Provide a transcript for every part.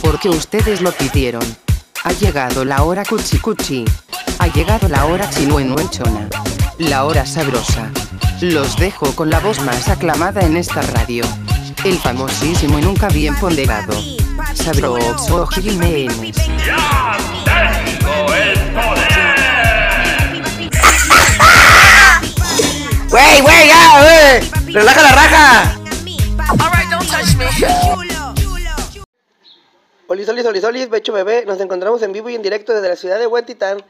Porque ustedes lo pidieron. Ha llegado la hora cuchi cuchi. Ha llegado la hora chinuenuenchona. La hora sabrosa. Los dejo con la voz más aclamada en esta radio. El famosísimo y nunca bien ponderado. Sabroso Jiménez. ¡Ya tengo el poder! Güey, güey, ya, güey. Relaja la raja. Oli, Oli, Oli, Oli, becho, bebé. Nos encontramos en vivo y en directo desde la ciudad de Huentitán,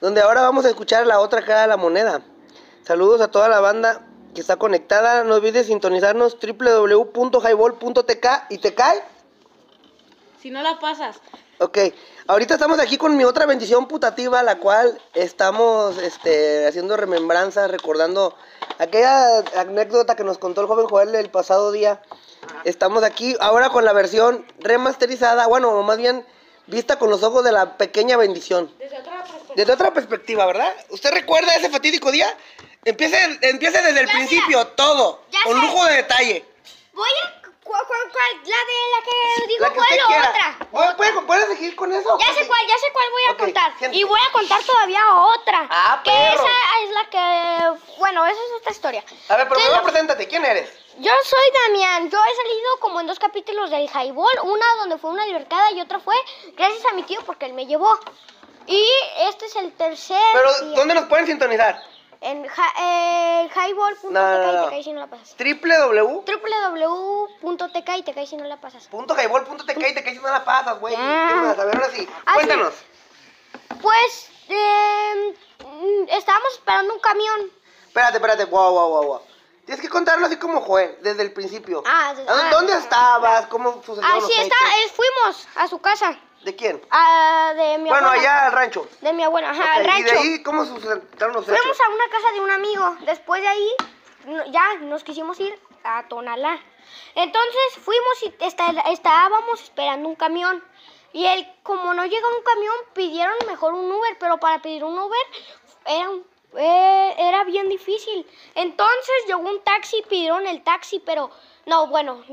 donde ahora vamos a escuchar la otra cara de la moneda. Saludos a toda la banda que está conectada. No olvides sintonizarnos www.highball.tk y te cae. Si no la pasas. Ok, ahorita estamos aquí con mi otra bendición putativa, la cual estamos este, haciendo remembranzas, recordando aquella anécdota que nos contó el joven Joel el pasado día. Estamos aquí ahora con la versión remasterizada, bueno, o más bien vista con los ojos de la pequeña bendición. Desde otra perspectiva. Desde otra perspectiva, ¿verdad? ¿Usted recuerda ese fatídico día? Empiece, empiece desde el Ya principio, todo, Ya con lujo de detalle. Voy a. ¿Cuál, cuál, cuál? La de la que dijo La que usted quiera. otra. ¿Puede, puede, puede seguir con eso? Ya sé cuál, ya sé cuál voy a Ok, contar. Y voy a contar todavía otra. Ah, que perro. esa es la que. Bueno, esa es otra historia. A ver, pero ¿Qué es primero lo- preséntate, ¿quién eres? Yo soy Damián. Yo he salido como en dos capítulos del Highball. Una donde fue una libercada y otra fue gracias a mi tío porque él me llevó. Y este es el tercer. Pero, día. ¿dónde nos pueden sintonizar? En hi- eh, highball.tk No, no, no. y te cae si no la pasas. www.highball.tk www.tk y te cae si no la pasas. y te caes si no la pasas, güey. A ver, ahora sí. Cuéntanos. Pues eh, estábamos esperando un camión. Espérate, espérate. Wow, wow, wow, wow. Tienes que contarlo así como Joel, desde el principio. Ah, ¿A ¿Dónde ah, estabas? ¿Cómo sucedieron Ah, sí, está, eh, fuimos a su casa. ¿De quién? ah, de mi Bueno, abuela. allá al rancho. De mi abuela, ajá, al ¿Y rancho. de ahí cómo sucedieron los hechos? Fuimos a una casa de un amigo. Después de ahí, ya nos quisimos ir a Tonalá. Entonces fuimos y está- estábamos esperando un camión. Y él, como no llegó un camión, pidieron mejor un Uber. Pero para pedir un Uber era, un- eh, era bien difícil. Entonces llegó un taxi, pidieron el taxi, pero no, bueno.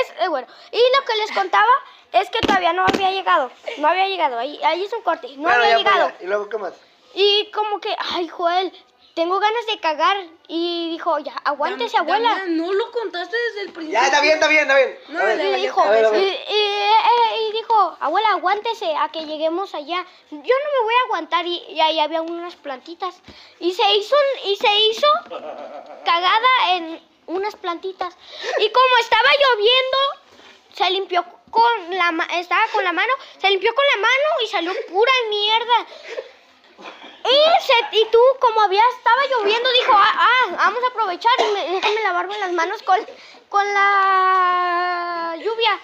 Es eh, bueno. Y lo que les contaba es que todavía no había llegado. No había llegado. Ahí, ahí es un corte. No Bueno, había llegado. ¿Y luego qué más? Y como que, ay, Joel, tengo ganas de cagar. Y dijo, ya, aguántese, abuela. Damián, no lo contaste desde el principio. Ya, está bien, está bien, está bien. No, ver, Y dijo, a ver, a ver. y, y- eh, y dijo, abuela, aguántese a que lleguemos allá. Yo no me voy a aguantar. Y, y ahí había unas plantitas. Y se hizo, y se hizo cagada en unas plantitas. Y como estaba lloviendo, se limpió con la estaba con la mano, se limpió con la mano y salió pura mierda. Y, tú, como había estaba lloviendo, dijo, ah, ah, vamos a aprovechar y me, déjame lavarme las manos con, con la lluvia.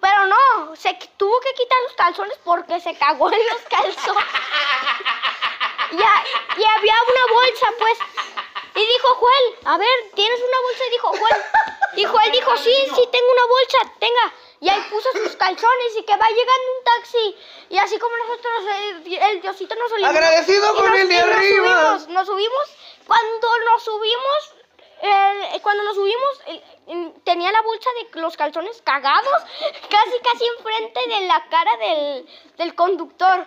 Pero no, se tuvo que quitar los calzones porque se cagó en los calzones. Y, a- y había una bolsa, pues. Y dijo Joel, a ver, ¿tienes una bolsa? Y dijo Joel. Y Joel dijo, sí, sí, tengo una bolsa, tenga. Y ahí puso sus calzones y que va llegando un taxi. Y así como nosotros, eh, el Diosito nos olió. Agradecido con nos- el de y nos arriba. subimos, nos subimos. Cuando nos subimos, eh, cuando nos subimos, eh, tenía la bolsa de los calzones cagados, casi, casi enfrente de la cara del, del conductor.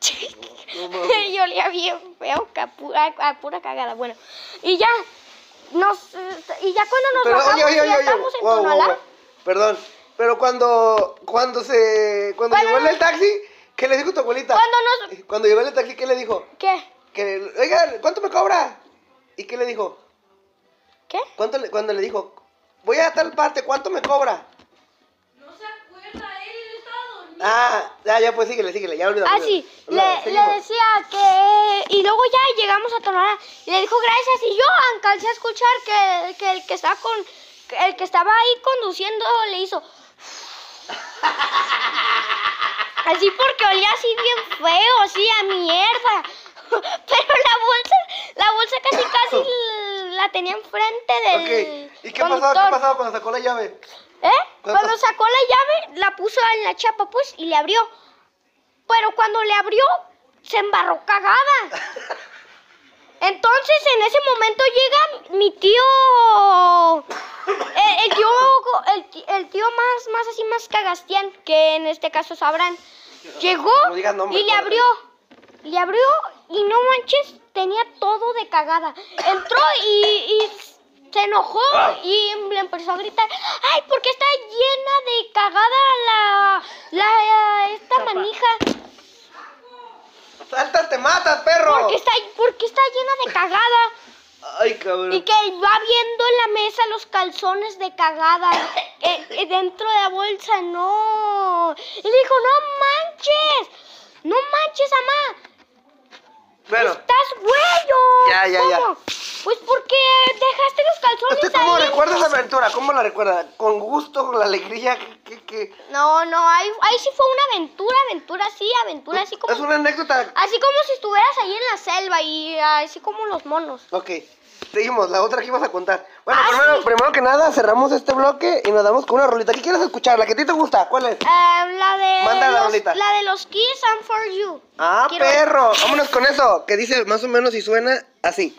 y olía bien feo, a pura, a pura cagada. Bueno, y ya, nos, y ya cuando nos Pero, bajamos, oye, oye, ya oye, oye. estamos en Wow, wow, Tonalá. wow. Perdón. Pero cuando, cuando se, cuando Cuando llegó nos- el taxi, ¿qué le dijo tu abuelita? Cuando nos... Cuando llegó el taxi, ¿qué le dijo? ¿Qué? Que, oiga, ¿cuánto me cobra? ¿Y qué le dijo? ¿Qué? ¿Cuánto le, cuando le dijo, voy a tal parte, ¿cuánto me cobra? Ah, ya, pues síguele, síguele, ya olvidó. Ah, sí, le, decía que... Y luego ya llegamos a Tonalá y le dijo gracias. Y yo alcancé a escuchar que, que el que estaba con... El que estaba ahí conduciendo le hizo... Así porque olía así bien feo, así a mierda. Pero la bolsa, la bolsa casi casi la tenía enfrente del Ok, ¿y qué pasó? ¿Qué pasó cuando sacó la llave? ¿Eh? Cuando sacó la llave, la puso en la chapa, pues, y le abrió. Pero cuando le abrió, se embarró cagada. Entonces, en ese momento llega mi tío. eh, eh, tío más, más así, más cagastián, que en este caso sabrán, llegó No y le abrió. Le abrió y no manches, tenía todo de cagada. Entró y, y se enojó y le empezó a gritar, ay, porque está llena de cagada la, la, esta manija. ¡Salta, te matas, perro! Porque está, porque está llena de cagada. Ay, cabrón. Y que va viendo en la mesa los calzones de cagada eh, eh, dentro de la bolsa, no. Y le dijo, no manches, no manches, mamá, Bueno, estás güeyo. Ya, ya, ya. ¿Cómo? Pues porque dejaste los calzones ¿usted cómo ahí. recuerda esa aventura? ¿Cómo la recuerda? ¿Con gusto, con la alegría? ¿Qué, qué? No, no, ahí, ahí sí fue una aventura, aventura así, aventura así como... Es una anécdota. Así como si estuvieras ahí en la selva y así como los monos. Ok, seguimos, la otra que ibas a contar. Bueno, Ah, primero, sí. primero que nada, cerramos este bloque y nos damos con una rolita. ¿Qué quieres escuchar? ¿La que a ti te gusta? ¿Cuál es? Eh, la de Manda la los, rolita. la de los Kiss and For You. Ah, Quiero- perro. Vámonos con eso, que dice más o menos y suena así.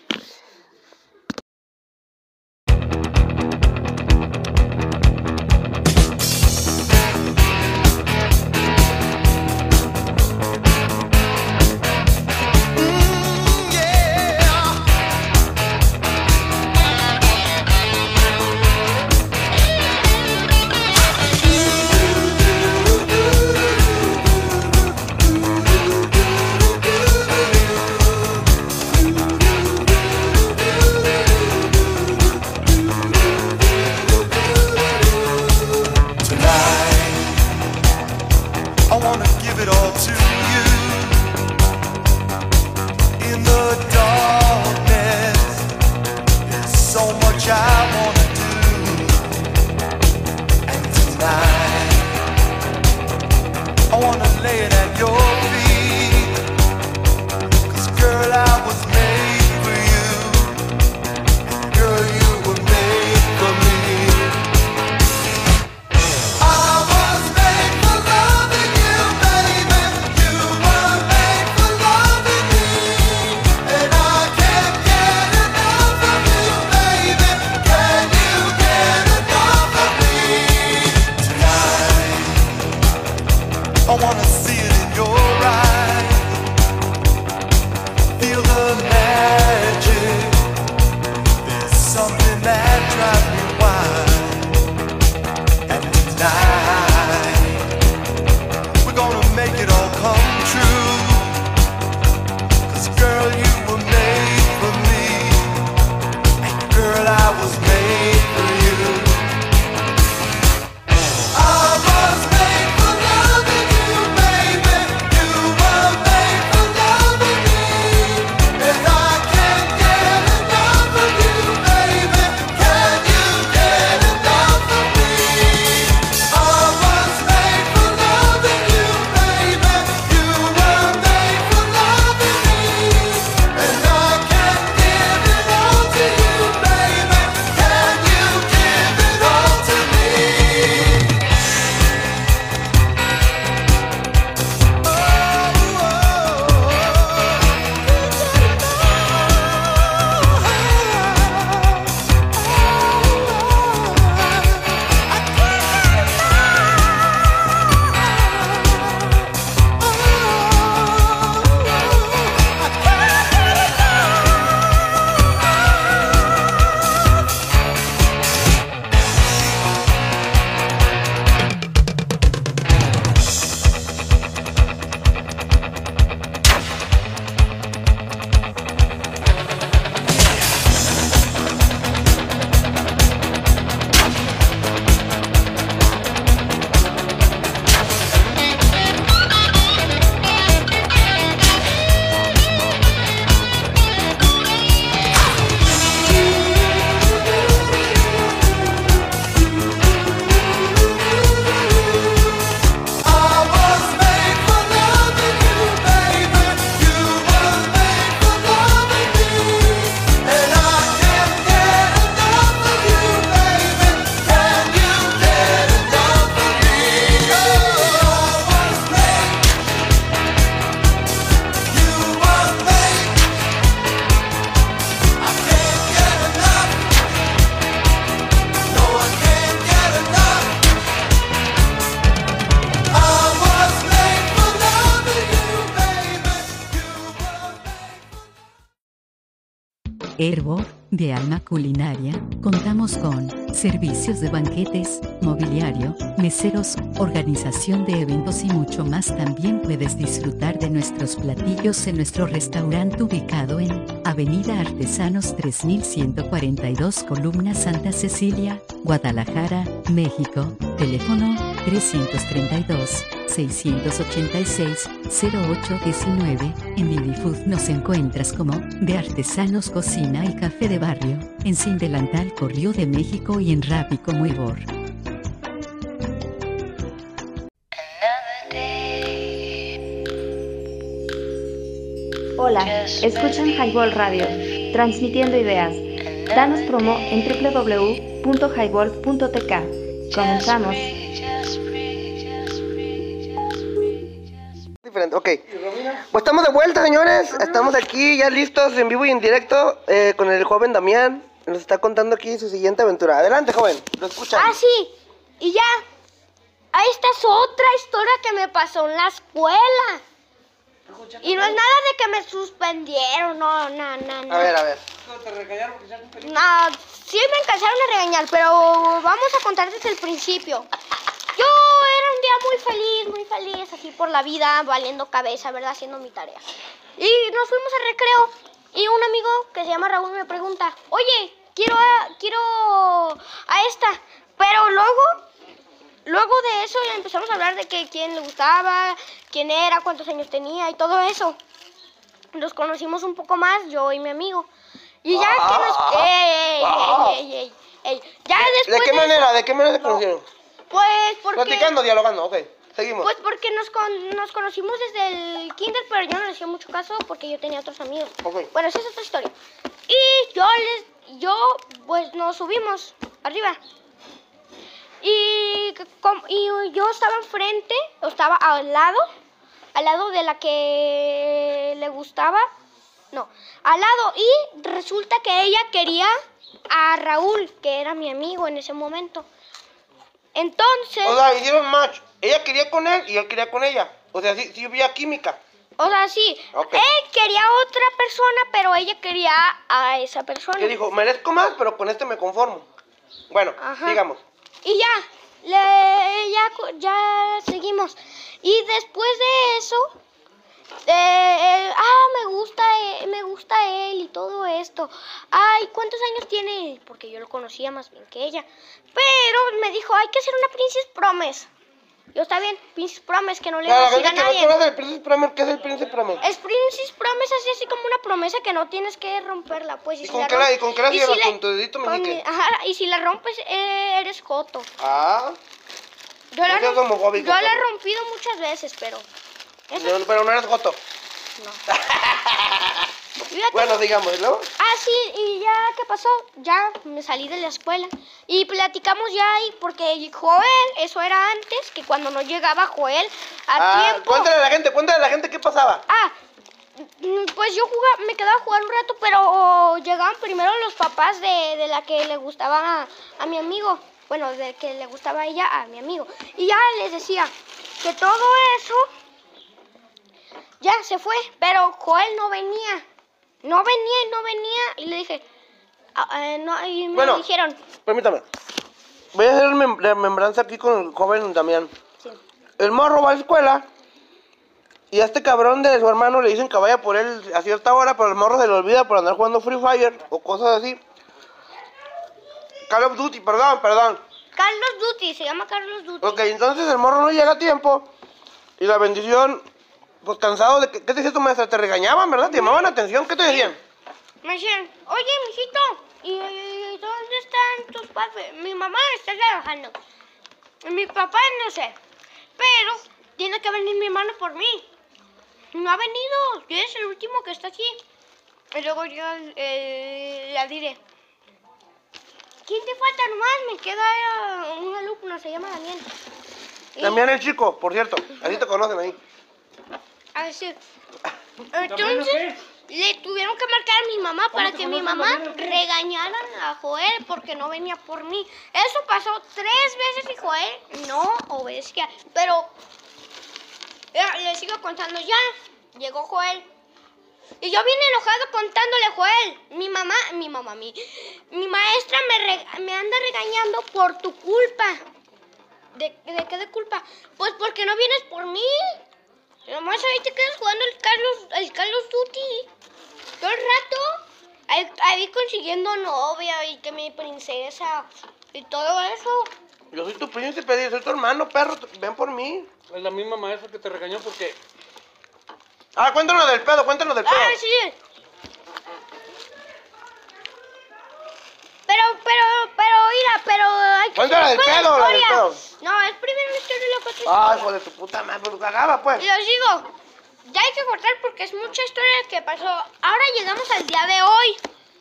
Herbo, de Alma Culinaria, contamos con servicios de banquetes, mobiliario, meseros, organización de eventos y mucho más. También puedes disfrutar de nuestros platillos en nuestro restaurante ubicado en Avenida Artesanos 3142 Columna Santa Cecilia, Guadalajara, México. Teléfono 332 686 0819. En Lilyfood nos encuentras como de Artesanos Cocina y Café de Barrio, en Sin Delantal Corrió de México y en Rappi como Ivor. Hola, escuchan Highball Radio, transmitiendo ideas. Danos promo en www.highball.tk. Comenzamos. Diferente, ok. Pues estamos de vuelta, señores. Estamos aquí ya listos en vivo y en directo eh, con el joven Damián. Nos está contando aquí su siguiente aventura. Adelante, joven. Lo escuchan. Ah, sí. Y ya. Esta es otra historia que me pasó en la escuela. Y no es nada de que me suspendieron, no, no, no, no. A ver, a ver. No, sí me alcanzaron a regañar, pero vamos a contar desde el principio. Yo era un día muy feliz, muy feliz, así por la vida, valiendo cabeza, ¿verdad? Haciendo mi tarea. Y nos fuimos al recreo y un amigo que se llama Raúl me pregunta, oye, quiero a, quiero a esta, pero luego Luego de eso empezamos a hablar de que quién le gustaba, quién era, cuántos años tenía y todo eso. Nos conocimos un poco más, yo y mi amigo. Y ya que nos... ¡Ey, ey, ey, ey, ey! Ya después ¿De qué de manera? ¿De qué manera se conocieron? Pues porque... Platicando, dialogando, ok. Seguimos. Pues porque nos, con- nos conocimos desde el kinder, pero yo no le hacía mucho caso porque yo tenía otros amigos. Ok. Bueno, esa es otra historia. Y yo les, yo, pues nos subimos arriba. Y, c- com- y yo estaba enfrente, o estaba al lado, al lado de la que le gustaba. No, al lado. Y resulta que ella quería a Raúl, que era mi amigo en ese momento. Entonces... O sea, hicieron match. Ella quería con él y él quería con ella. O sea, sí, sí había química. O sea, sí, Ok. él quería a otra persona, pero ella quería a esa persona. Que dijo, merezco más, pero con este me conformo. Bueno, Ajá. sigamos. Y ya, le, ya, ya seguimos. Y después de eso, eh, eh, ah, me gusta, eh, me gusta él y todo esto. Ay, ¿cuántos años tiene? Porque yo lo conocía más bien que ella. Pero me dijo, hay que hacer una Princess Promise. Yo está bien, Princess Promise, que no le voy a decir no nadie. el Promise, ¿qué es el Príncipe Promise? Es Princess Promise así, así como una promesa que no tienes que romperla, pues. ¿Y si con la qué la- rom- y con qué la ¿Con tu dedito meñique? Ajá, y si la rompes, eh, eres joto. Ah, Yo la, yo he rompido muchas veces, pero... Pero no eres goto. no. Bueno, digamos, ¿no? Ah, sí, y ya, ¿qué pasó? Ya me salí de la escuela. Y platicamos ya ahí, porque Joel, eso era antes, que cuando no llegaba Joel a Ah, tiempo... cuéntale a la gente, cuéntale a la gente qué pasaba. Ah, mm, pues yo jugaba, me quedaba a jugar un rato, pero llegaban primero los papás de, de la que le gustaba a, a mi amigo. Bueno, de que le gustaba a ella a mi amigo. Y ya les decía que todo eso ya se fue, pero Joel no venía. No venía y no venía. Y le dije, ah, eh, no, y me Bueno. dijeron, Permítame. Voy a hacer mem- la membranza aquí con el joven Damián. sí. El morro va a la escuela y a este cabrón de su hermano le dicen que vaya por él a cierta hora, pero el morro se le olvida por andar jugando Free Fire o cosas así. Call of Duty, perdón, perdón. Carlos Duty, se llama Carlos Duty. Ok, entonces el morro no llega a tiempo y la bendición, pues cansado de que, ¿qué te decía tu maestra? Te regañaban, ¿verdad? Te llamaban la atención, ¿qué te decían? Me decían, oye, mijito, ¿y, y dónde están tus padres? Mi mamá está trabajando. Y mi papá no sé. Pero tiene que venir mi hermano por mí. No ha venido. Yo es el último que está aquí. Y luego yo eh, le diré, ¿quién te falta nomás? Me queda eh, un alumno, se llama Daniel. Y- Damián el chico, por cierto, así te conocen ahí. Así. Entonces, le tuvieron que marcar a mi mamá para que mi mamá regañara a Joel porque no venía por mí. Eso pasó tres veces y Joel no obedecía. Pero, le sigo contando ya. Llegó Joel Y yo vine enojado contándole a Joel. Mi mamá, mi mamá, mi, mi maestra me, re- me anda regañando por tu culpa. ¿De, ¿De qué de culpa? Pues porque no vienes por mí. Nomás ahí te quedas jugando el Carlos, el Carlos Duty. Todo el rato. Ahí, ahí consiguiendo novia y que mi princesa y todo eso. Yo soy tu príncipe, yo soy tu hermano, perro. Ven por mí. Es la misma maestra que te regañó porque Ah, cuéntanos del pedo, cuéntanos del pedo. Ah, sí. Pero, pero, pero, mira, pero hay que Cuéntala hacer del pedo, la del historia. pedo. No, es primero la historia y luego otra Ah, hijo de tu puta madre, pues cagaba, pues. Y les digo, ya hay que cortar porque es mucha historia que pasó. Ahora llegamos al día de hoy,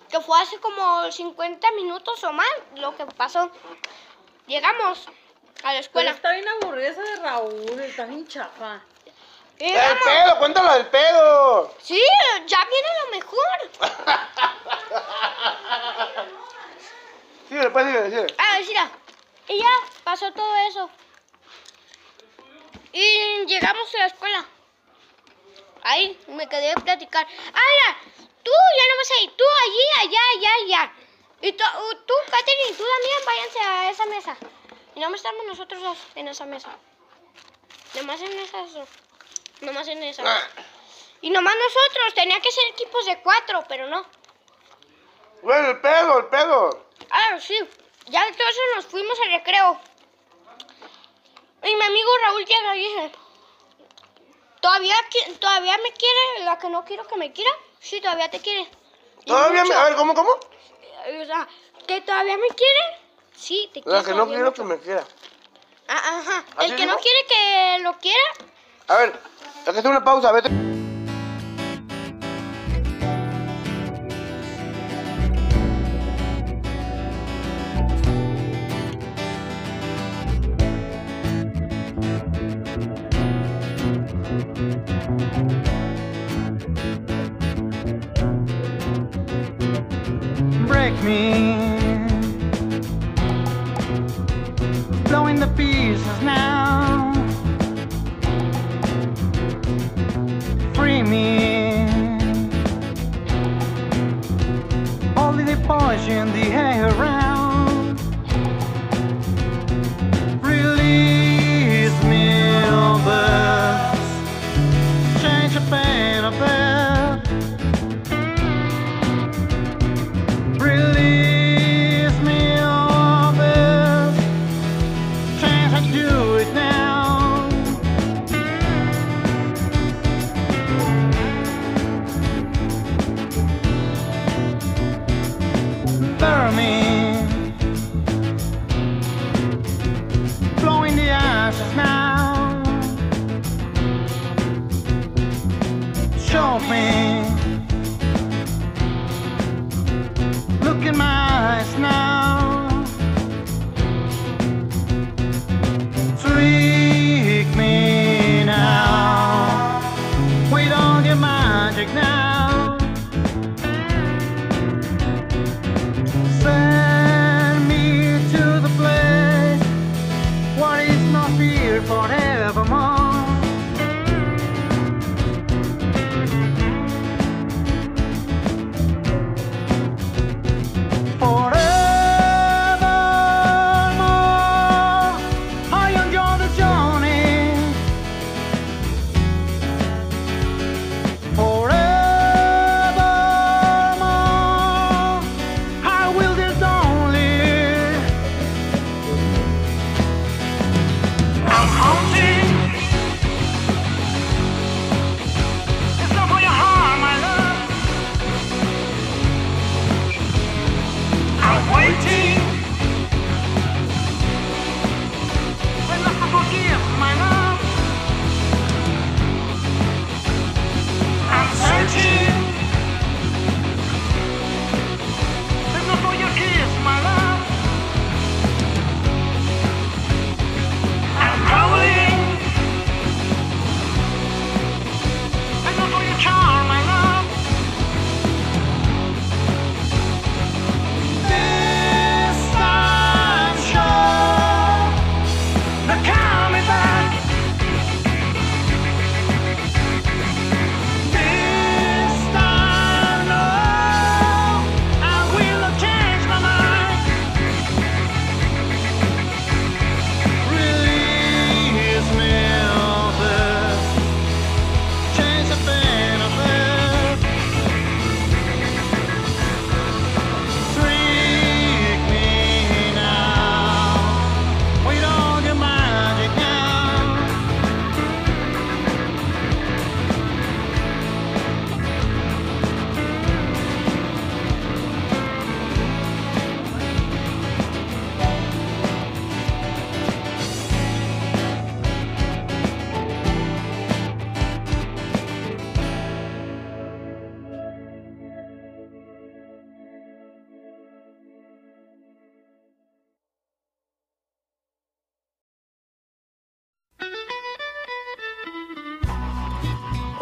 que fue hace como 50 minutos o más lo que pasó. Llegamos a la Pero escuela. está bien aburrida esa de Raúl, está bien chafa. El Llegamos. pedo, cuéntalo del pedo. Sí, ya viene lo mejor. Sí, después sigue, sigue. Ah, mira. Y ya pasó todo eso. Y llegamos a la escuela. Ahí me quedé a platicar. Mira, tú ya no vas a ir. Tú allí, allá, allá, allá. Y tú, uh, tú, Katherine tú también váyanse a esa mesa. Y nomás estamos nosotros dos en esa mesa. Nomás en esas dos. Nomás en esa. Ah, Y nomás nosotros. Tenía que ser equipos de cuatro, pero no. Bueno, el pedo, el pedo. Ah, sí. Ya entonces nos fuimos al recreo. Y mi amigo Raúl llega y dice, ¿todavía, ¿todavía me quiere la que no quiero que me quiera? Sí, todavía te quiere. Y Todavía me... mucho. A ver, ¿cómo, cómo? O sea, ¿que todavía me quiere? Sí, te quiere. La que no quiero mucho. que me quiera. Ah, ajá. ¿Así El que no quiere que lo quiera. A ver, hay que hacer una pausa, vete. coffin.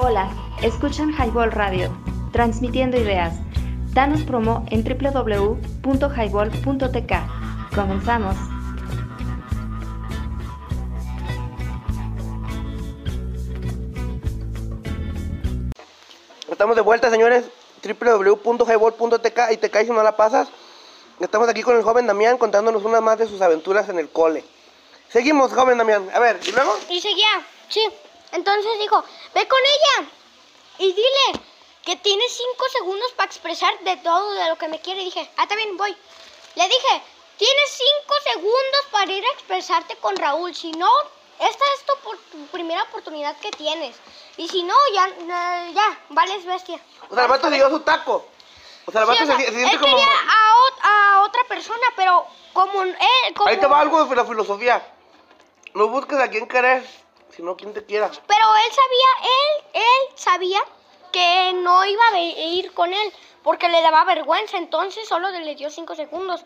Hola, escuchan Highball Radio, transmitiendo ideas. Danos promo en www.highball.tk. Comenzamos. Estamos de vuelta, señores. www.highball.tk y te caes si no la pasas. Estamos aquí con el joven Damián contándonos una más de sus aventuras en el cole. Seguimos, joven Damián. A ver, ¿y luego? Y seguía, sí. Entonces dijo, ve con ella y dile que tiene cinco segundos para expresar de todo de lo que me quiere. Y dije, ah, está bien, voy. Le dije, tienes cinco segundos para ir a expresarte con Raúl. Si no, esta es tu, por- tu primera oportunidad que tienes. Y si no, ya, eh, ya, vales bestia. O sea, el vato se dio su taco. O sea, el Sí, vato o sea, se, se siente él como... quería a, a otra persona, pero como él... Como, Ahí te va algo de la filosofía. No busques a quien querer, a quien te quiera. Pero él sabía, él, él sabía que no iba a ir con él porque le daba vergüenza, entonces solo le dio cinco segundos.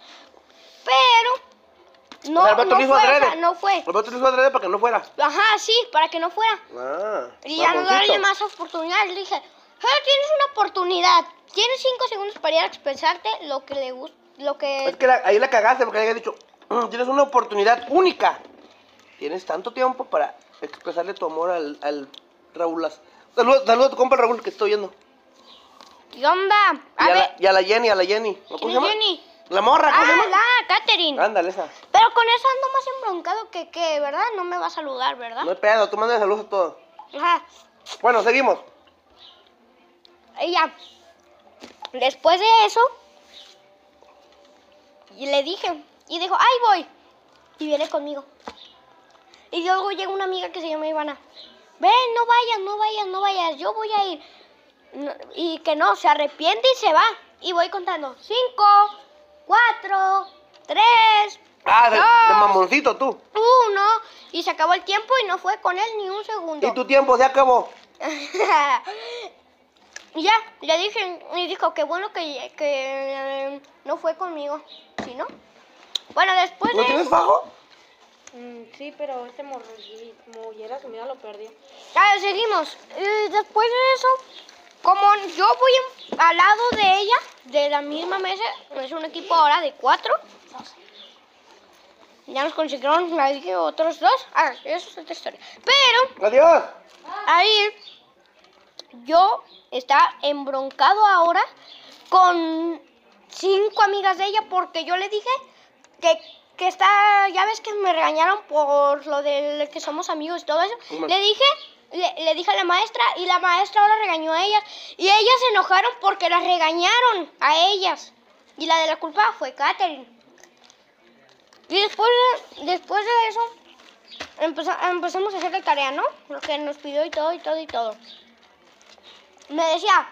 Pero no, o sea, el vato no hizo fue, o adrede. sea, no fue. El vato lo hizo adrede para que no fuera. Ajá, sí, para que no fuera. Ah, Y ya no darle más oportunidades. Le dije, "Eh, tienes una oportunidad. Tienes cinco segundos para ir a expresarte lo que le gusta, lo que... Es que la- ahí la cagaste porque le había dicho, "Mm, tienes una oportunidad única. Tienes tanto tiempo para expresarle tu amor al, al Raúl. Saludos saludos a tu compa Raúl que estoy viendo. ¿Qué onda? Y A a, ver, la, y a la Jenny, a la Jenny. ¿Cómo ¿quién se es Jenny? La morra, ¿cómo se Ah, llama? la Katherine. Ándale, esa. Pero con eso ando más embroncado que, que, ¿verdad? No me va a saludar, ¿verdad? No hay pedo, tú mandas saludos a todos. Ajá. Bueno, seguimos. Y ya. Después de eso, y le dije, y dijo, ¡ay, voy! Y viene conmigo. Y luego llega una amiga que se llama Ivana. Ven, no vayas, no vayas, no vayas, yo voy a ir. No- y que no, se arrepiente y se va. Y voy contando, cinco, cuatro, tres, Ah, de, de dos, mamoncito tú. uno. Y se acabó el tiempo y no fue con él ni un segundo. Y tu tiempo se acabó. Y ya, le dije, y dijo, qué bueno que, que eh, no fue conmigo, ¿sí no? Bueno, después ¿No de tienes fajo? Mm, sí, pero este mollera sumida lo perdió. Ah, seguimos. Y después de eso, como yo voy al lado de ella, de la misma mesa, es un equipo ahora de cuatro. Ya nos consiguieron ahí otros dos. Ah, eso es otra historia. Pero Adiós. ahí yo está embroncado ahora con cinco amigas de ella porque yo le dije que, que está, ya ves que me regañaron por lo de que somos amigos y todo eso. Le dije, le, le dije a la maestra y la maestra ahora regañó a ellas y ellas se enojaron porque las regañaron a ellas. Y la de la culpa fue Katherine. Y después de, después de eso empeza- empezamos a hacer la tarea, ¿no? Lo que nos pidió y todo y todo y todo me decía,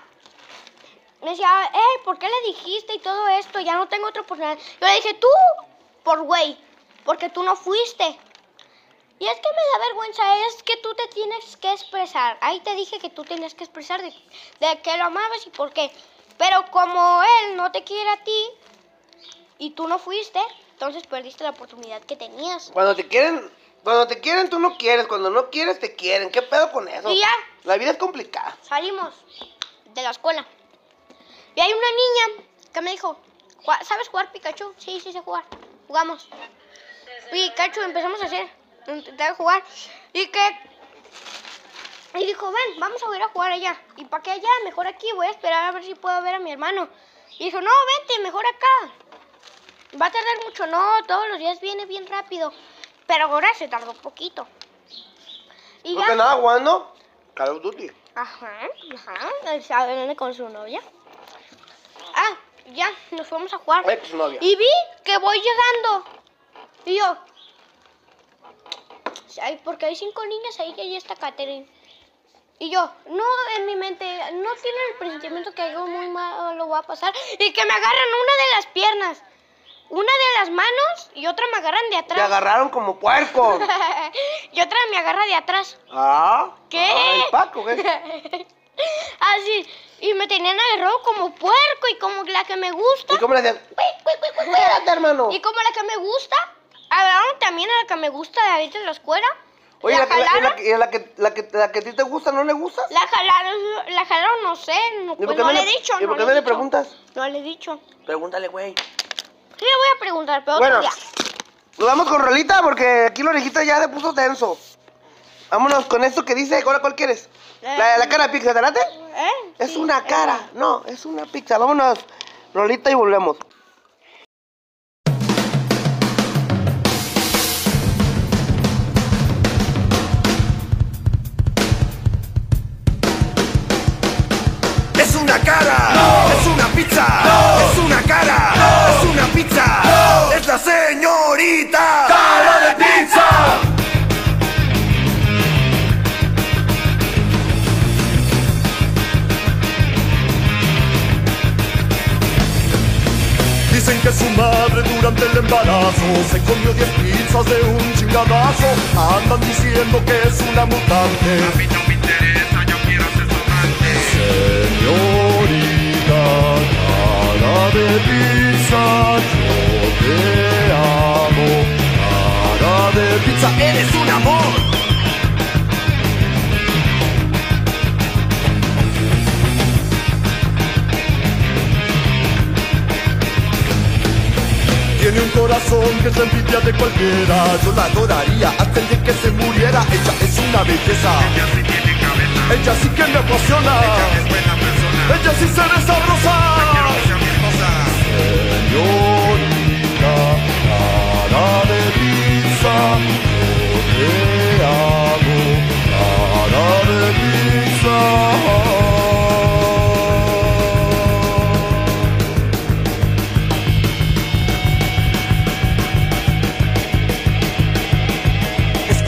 me decía, eh, ¿por qué le dijiste y todo esto? Ya no tengo otra oportunidad. Yo le dije, tú, por güey, porque tú no fuiste. Y es que me da vergüenza, es que tú te tienes que expresar. Ahí te dije que tú tenías que expresar de, de que lo amabas y por qué. Pero como él no te quiere a ti y tú no fuiste, entonces perdiste la oportunidad que tenías. Cuando te quieren, cuando te quieren tú no quieres, cuando no quieres te quieren. ¿Qué pedo con eso? Y ya. La vida es complicada. Salimos de la escuela. Y hay una niña que me dijo, "Ju- ¿sabes jugar Pikachu? Sí, sí sé jugar. Jugamos. Pikachu empezamos a hacer, intentar jugar. Y que... Y dijo, ven, vamos a ir a jugar allá. ¿Y para qué allá? Mejor aquí, voy a esperar a ver si puedo ver a mi hermano. Y dijo, no, vente, mejor acá. Va a tardar mucho, no, todos los días viene bien rápido. Pero ahora se tardó poquito. Y ¿No nada jugando? Call of Duty. Ajá, ajá, estaba hablando con su novia. Ah, ya, nos fuimos a jugar. Ex novia. Y vi que voy llegando. Y yo. Ay, porque hay cinco niñas ahí y ahí está Katherine. Y yo, no, en mi mente, no tiene el presentimiento que algo muy malo va a pasar. Y que me agarran una de las piernas, una de las manos y otra me agarran de Te atrás. agarraron como puerco. y otra me agarra de atrás. ah. ¿Qué? Ah, el Paco, ¿qué? Así. Y me tenían agarrado como puerco y como la que me gusta. ¿Y cómo le decían? Cuídate, hermano. Y como la que me gusta. Agarraron también a la que me gusta de ahorita en la escuela. Oye, ¿La la, jalaron? la que- la que, la, que, la que a ti te gusta, ¿no le gusta? La jalaron, la jalaron, no sé, no, ¿Y pues qué no no le he le- dicho. y por qué le no le preguntas? No le he dicho. Pregúntale, güey. Sí le voy a preguntar, pero Bueno, otro día. nos vamos con Rolita porque aquí la orejita ya se puso tenso. Vámonos con esto que dice, ¿cuál, cuál quieres? La, la cara de pizza, ¿te late? ¿Eh? Es Sí, una cara, no, es una pizza. Vámonos, Rolita, y volvemos. Es una cara, es una pizza, es una cara, es una pizza, es la señorita. Dicen que su madre durante el embarazo se comió 10 pizzas de un chingadazo. Andan diciendo que es una mutante. A mí no me interesa, yo quiero ser su amante. Señorita, cara de pizza, yo te amo. Cara de pizza, eres un amor. Tiene un corazón que la envidia de cualquiera. Yo la adoraría hasta el día que se muriera. Ella es una belleza. Ella sí tiene cabeza Ella sí que me apasiona. Ella es buena persona Ella sí se ve sabrosa quiero que sea mi esposa Señorita, cara de pizza Yo Cara de pizza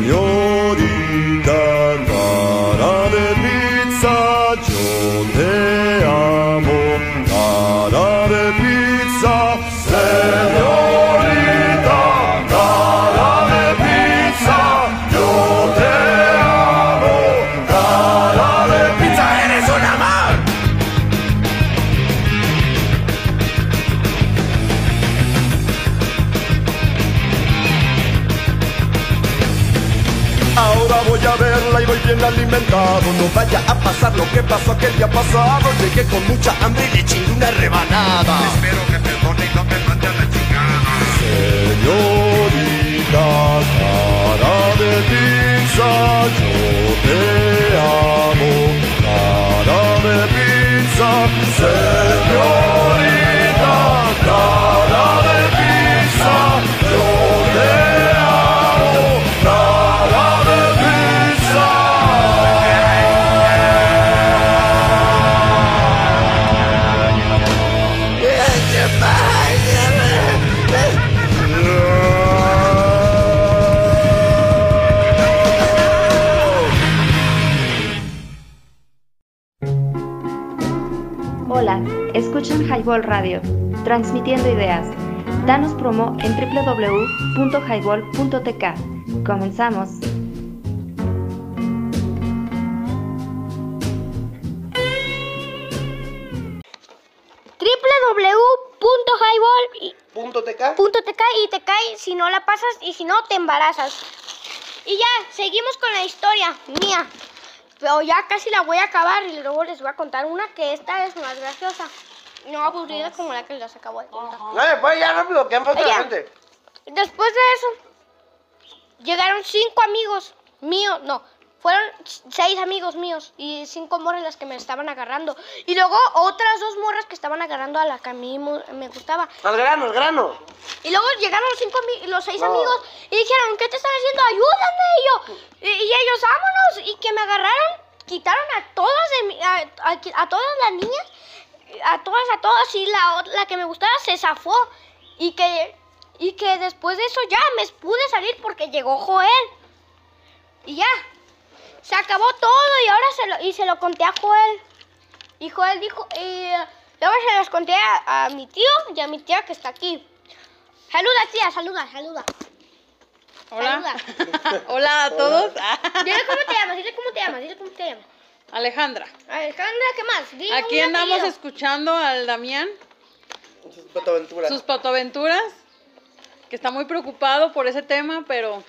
Señorita, No vaya a pasar lo que pasó aquel día pasado. Llegué con mucha hambre y le chingué una rebanada. Espero que perdone y no me mande a la chingada. Señorita, cara de pizza, yo te amo. Cara de pizza, señorita, Highball Radio, transmitiendo ideas. Danos promo en www.highball.tk. Comenzamos. www.highball.tk Punto TK. y te cae si no la pasas y si no te embarazas. Y ya, seguimos con la historia mía. Pero ya casi la voy a acabar y luego les voy a contar una que esta es más graciosa. No aburrida como la que les acabo de contar. No, pues ya rápido, que han la Ya. gente. Después de eso, llegaron cinco amigos míos, no, fueron seis amigos míos y cinco morras las que me estaban agarrando. Y luego otras dos morras que estaban agarrando a la que a mí me gustaba. Al grano, al grano. Y luego llegaron los, cinco, los seis No. amigos y dijeron, ¿qué te están haciendo? Ayúdame. Y, yo, y, y ellos, vámonos. Y que me agarraron, quitaron a todas de mi, a, a, a todas las niñas, a todas, a todas, y la, la que me gustaba se zafó. Y que, y que después de eso ya me pude salir porque llegó Joel. Y ya, se acabó todo y ahora se lo, y se lo conté a Joel. Y Joel dijo, y luego se los conté a, a mi tío y a mi tía que está aquí. Saluda, tía, saluda, saluda. Hola. Saluda. Hola a todos. Dile cómo te llamas, dile cómo te llamas, dile cómo te llamas. Alejandra. Alejandra, ¿qué más? Dile Aquí andamos apellido. escuchando al Damián, Sus patoaventuras. sus patoaventuras, que está muy preocupado por ese tema, pero...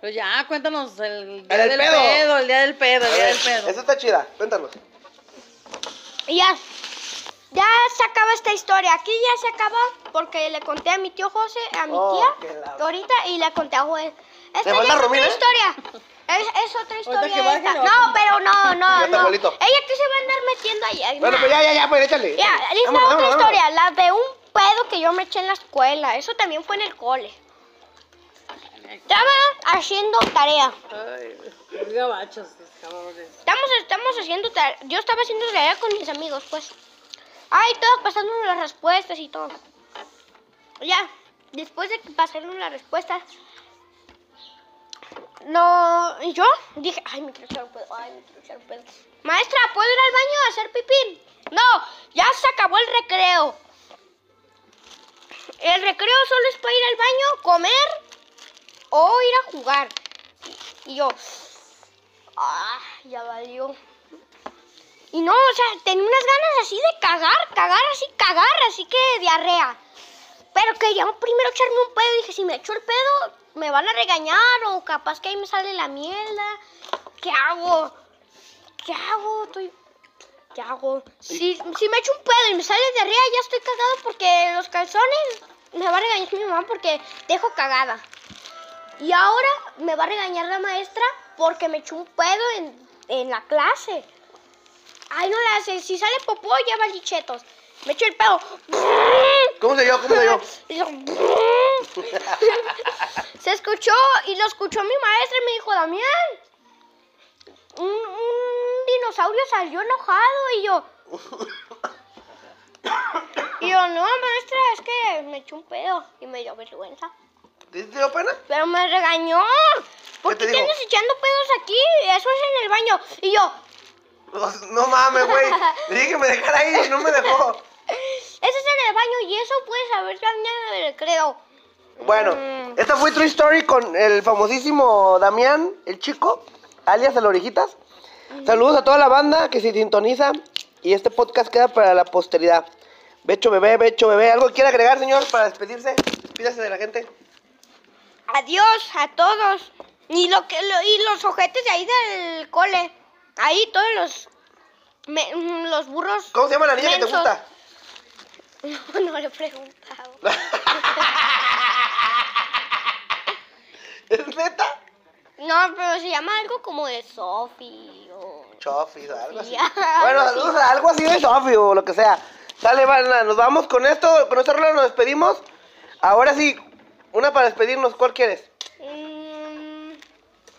Pues ya, cuéntanos el día El del pedo. pedo. el día del pedo, el día ver, del pedo. Esa está chida, cuéntanos. Y ya, ya se acaba esta historia. Aquí ya se acaba porque le conté a mi tío José, a mi Oh, tía, ahorita, y le conté a Joel. Esta ¿Le ya es otra historia. Es, es otra historia esta. No, pero no, no, no. Ella que se va a andar metiendo ahí. Bueno, pues ya, ya, ya, pues échale. Ya, esta Vámonos, otra vámonos, historia, la de un pedo que yo me eché en la escuela. Eso también fue en el cole. Estaba haciendo tarea. Ay, qué gabachos, cabrones. Estamos, estamos haciendo tarea. Yo estaba haciendo tarea con mis amigos, pues. Ay, todos pasándonos las respuestas y todo. Ya, después de que pasaron las respuestas, no, y yo dije, ay, me quiero echar ay, me quiero echar. Maestra, ¿puedo ir al baño a hacer pipí? No, ya se acabó el recreo. El recreo solo es para ir al baño, comer o ir a jugar. Y yo, ah, ya valió. Y no, o sea, tenía unas ganas así de cagar, cagar, así, cagar, así que diarrea. Pero quería primero echarme un pedo. Dije, si me echo el pedo, me van a regañar o capaz que ahí me sale la mierda. ¿Qué hago? ¿Qué hago? Estoy... ¿Qué hago? Si, si me echo un pedo y me sale diarrea, ya estoy cagado porque los calzones me va a regañar mi mamá porque dejo cagada. Y ahora me va a regañar la maestra porque me eché un pedo en, en la clase. Ay, no la hace. Si sale popó, ya valí chetos. Me echo el pedo. ¿Cómo se yo? ¿Cómo se yo, Se escuchó y lo escuchó mi maestra y me dijo, Damián, un, un dinosaurio salió enojado y yo... Y yo, no, maestra, es que me eché un pedo y me dio vergüenza. ¿Te dio pena? Pero me regañó. ¿Por ¿Qué te echando pedos aquí? Eso es en el baño. Y yo, No mames, güey. Le dije que me dejara ahí y no me dejó. Eso es en el baño y eso puedes saber también en el recreo. Bueno, Mm. esta fue True Story con el famosísimo Damián, el chico, alias el Orejitas. Saludos a toda la banda que se sintoniza y este podcast queda para la posteridad. Becho bebé, Becho bebé, ¿algo quiere agregar, señor, para despedirse? Despídase de la gente. Adiós a todos. Y, lo que, lo- y los ojetes de ahí del cole. Ahí todos los... me- mm, los burros. ¿Cómo se llama la niña que te gusta? No, no le he preguntado. ¿Es neta? No, pero se llama algo como de Sofi o... Chofis, algo así. Bueno, algo saludos así. a algo así de Sofi o lo que sea. Sale, banda, nos vamos con esto, con esta rola nos despedimos. Ahora sí, una para despedirnos, ¿cuál quieres? Mm,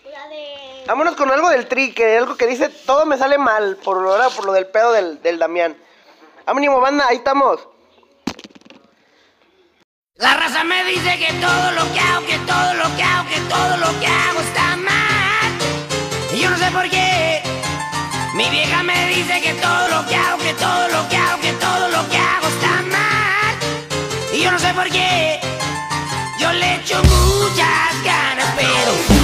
la de... Vámonos con algo del tri, que algo que dice todo me sale mal por lo, ahora por lo del pedo del, del Damián. Ánimo, banda, ahí estamos. La raza me dice que todo lo que hago, que todo lo que hago, que todo lo que hago está mal. Y yo no sé por qué. Mi vieja me dice que todo lo que hago, que todo lo que hago, que todo lo que hago está mal. Y yo no sé por qué. Yo le echo muchas ganas, pero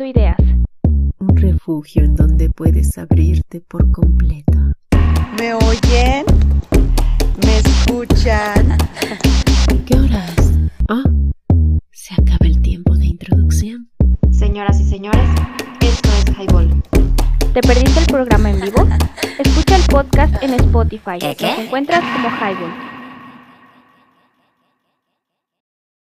ideas. Un refugio en donde puedes abrirte por completo. ¿Me oyen? ¿Me escuchan? ¿Qué horas? Ah, se acaba el tiempo de introducción. Señoras y señores, esto es Highball. ¿Te perdiste el programa en vivo? Escucha el podcast en Spotify. ¿Qué, qué? Nos encuentras como Highball.